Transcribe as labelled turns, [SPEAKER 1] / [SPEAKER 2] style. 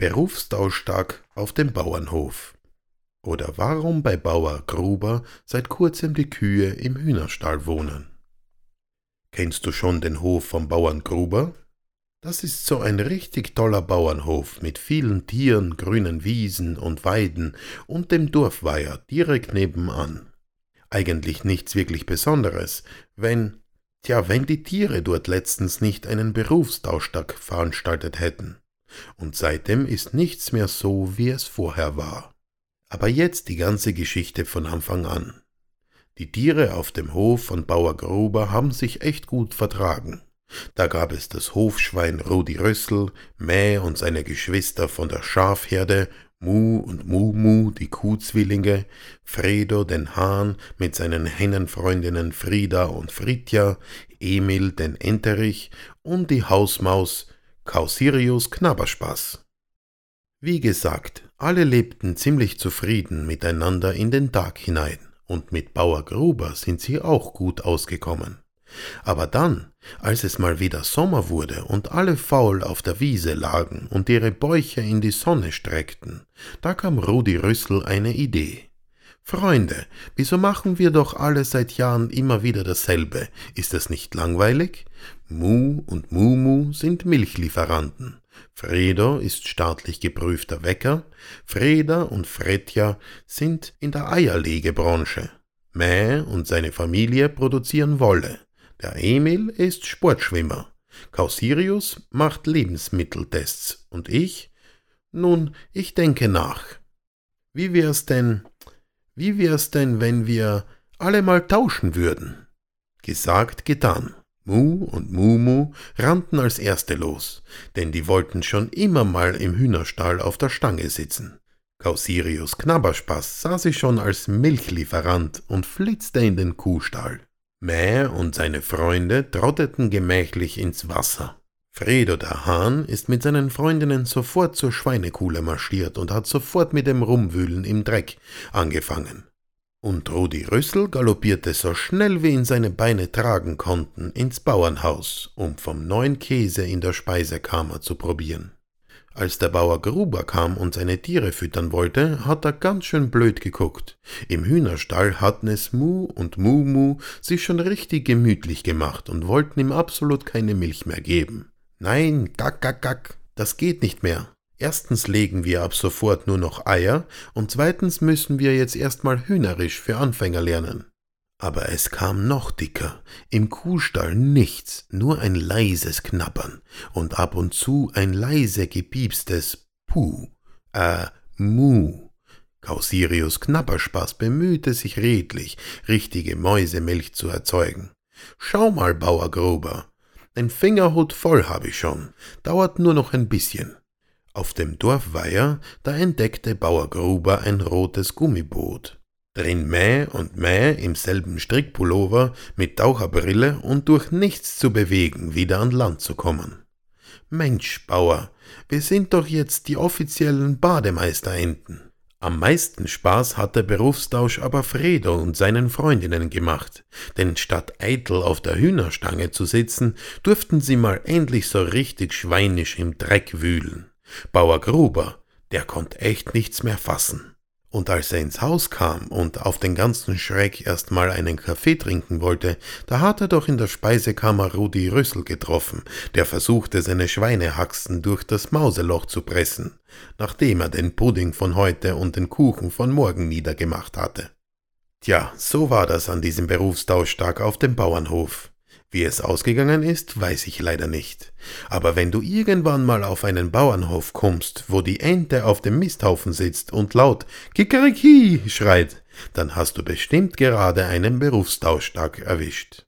[SPEAKER 1] Berufstauschstag auf dem Bauernhof. Oder warum bei Bauer Gruber seit kurzem die Kühe im Hühnerstall wohnen. Kennst du schon den Hof vom Bauern Gruber? Das ist so ein richtig toller Bauernhof mit vielen Tieren, grünen Wiesen und Weiden und dem Dorfweiher direkt nebenan. Eigentlich nichts wirklich Besonderes, wenn, tja, wenn die Tiere dort letztens nicht einen Berufstauschtag veranstaltet hätten. Und seitdem ist nichts mehr so, wie es vorher war. Aber jetzt die ganze Geschichte von Anfang an. Die Tiere auf dem Hof von Bauer Gruber haben sich echt gut vertragen. Da gab es das Hofschwein Rudi Rössel, Mäh und seine Geschwister von der Schafherde, Mu und Mumu, die Kuhzwillinge, Fredo den Hahn mit seinen Hennenfreundinnen Frieda und Fritja, Emil den Enterich und die Hausmaus Kausirius Knabberspaß. Wie gesagt, alle lebten ziemlich zufrieden miteinander in den Tag hinein, und mit Bauer Gruber sind sie auch gut ausgekommen. Aber dann, als es mal wieder Sommer wurde und alle faul auf der Wiese lagen und ihre Bäuche in die Sonne streckten, da kam Rudi Rüssel eine Idee. Freunde, wieso machen wir doch alle seit Jahren immer wieder dasselbe? Ist das nicht langweilig? Mu und Mumu sind Milchlieferanten. Fredo ist staatlich geprüfter Wecker. Freda und Fretja sind in der Eierlegebranche. Mäh und seine Familie produzieren Wolle. Der Emil ist Sportschwimmer. Kausirius macht Lebensmitteltests. Und ich? Nun, ich denke nach. Wie wär's denn, wie wär's denn, wenn wir alle mal tauschen würden? Gesagt, getan. Mu und Mumu rannten als Erste los, denn die wollten schon immer mal im Hühnerstall auf der Stange sitzen. Kausirius Knabberspaß sah sich schon als Milchlieferant und flitzte in den Kuhstall. Mäh und seine Freunde trotteten gemächlich ins Wasser. Fredo der Hahn ist mit seinen Freundinnen sofort zur Schweinekuhle marschiert und hat sofort mit dem Rumwühlen im Dreck angefangen. Und Rudi Rüssel galoppierte so schnell wie ihn seine Beine tragen konnten ins Bauernhaus, um vom neuen Käse in der Speisekammer zu probieren. Als der Bauer Gruber kam und seine Tiere füttern wollte, hat er ganz schön blöd geguckt. Im Hühnerstall hatten es Mu und Mumu sich schon richtig gemütlich gemacht und wollten ihm absolut keine Milch mehr geben. Nein, gack, gack, gack, das geht nicht mehr. Erstens legen wir ab sofort nur noch Eier und zweitens müssen wir jetzt erstmal Hühnerisch für Anfänger lernen. Aber es kam noch dicker. Im Kuhstall nichts, nur ein leises Knabbern und ab und zu ein leise gepiepstes Puh, äh, Mu. Kausirius Knabberspaß bemühte sich redlich, richtige Mäusemilch zu erzeugen. Schau mal, Bauer Gruber, ein Fingerhut voll habe ich schon, dauert nur noch ein bisschen. Auf dem Dorfweiher, da entdeckte Bauer Gruber ein rotes Gummiboot. Drin Mäh und Mäh im selben Strickpullover mit Taucherbrille und durch nichts zu bewegen wieder an Land zu kommen. Mensch, Bauer, wir sind doch jetzt die offiziellen Bademeisterenten. Am meisten Spaß hat der Berufstausch aber Fredo und seinen Freundinnen gemacht, denn statt eitel auf der Hühnerstange zu sitzen, durften sie mal endlich so richtig schweinisch im Dreck wühlen. Bauer Gruber, der konnte echt nichts mehr fassen. Und als er ins Haus kam und auf den ganzen Schreck erst mal einen Kaffee trinken wollte, da hat er doch in der Speisekammer Rudi Rüssel getroffen, der versuchte, seine Schweinehaxen durch das Mauseloch zu pressen, nachdem er den Pudding von heute und den Kuchen von morgen niedergemacht hatte. Tja, so war das an diesem Berufstauschtag auf dem Bauernhof. Wie es ausgegangen ist, weiß ich leider nicht. Aber wenn du irgendwann mal auf einen Bauernhof kommst, wo die Ente auf dem Misthaufen sitzt und laut Kikeriki schreit, dann hast du bestimmt gerade einen Berufstauschtag erwischt.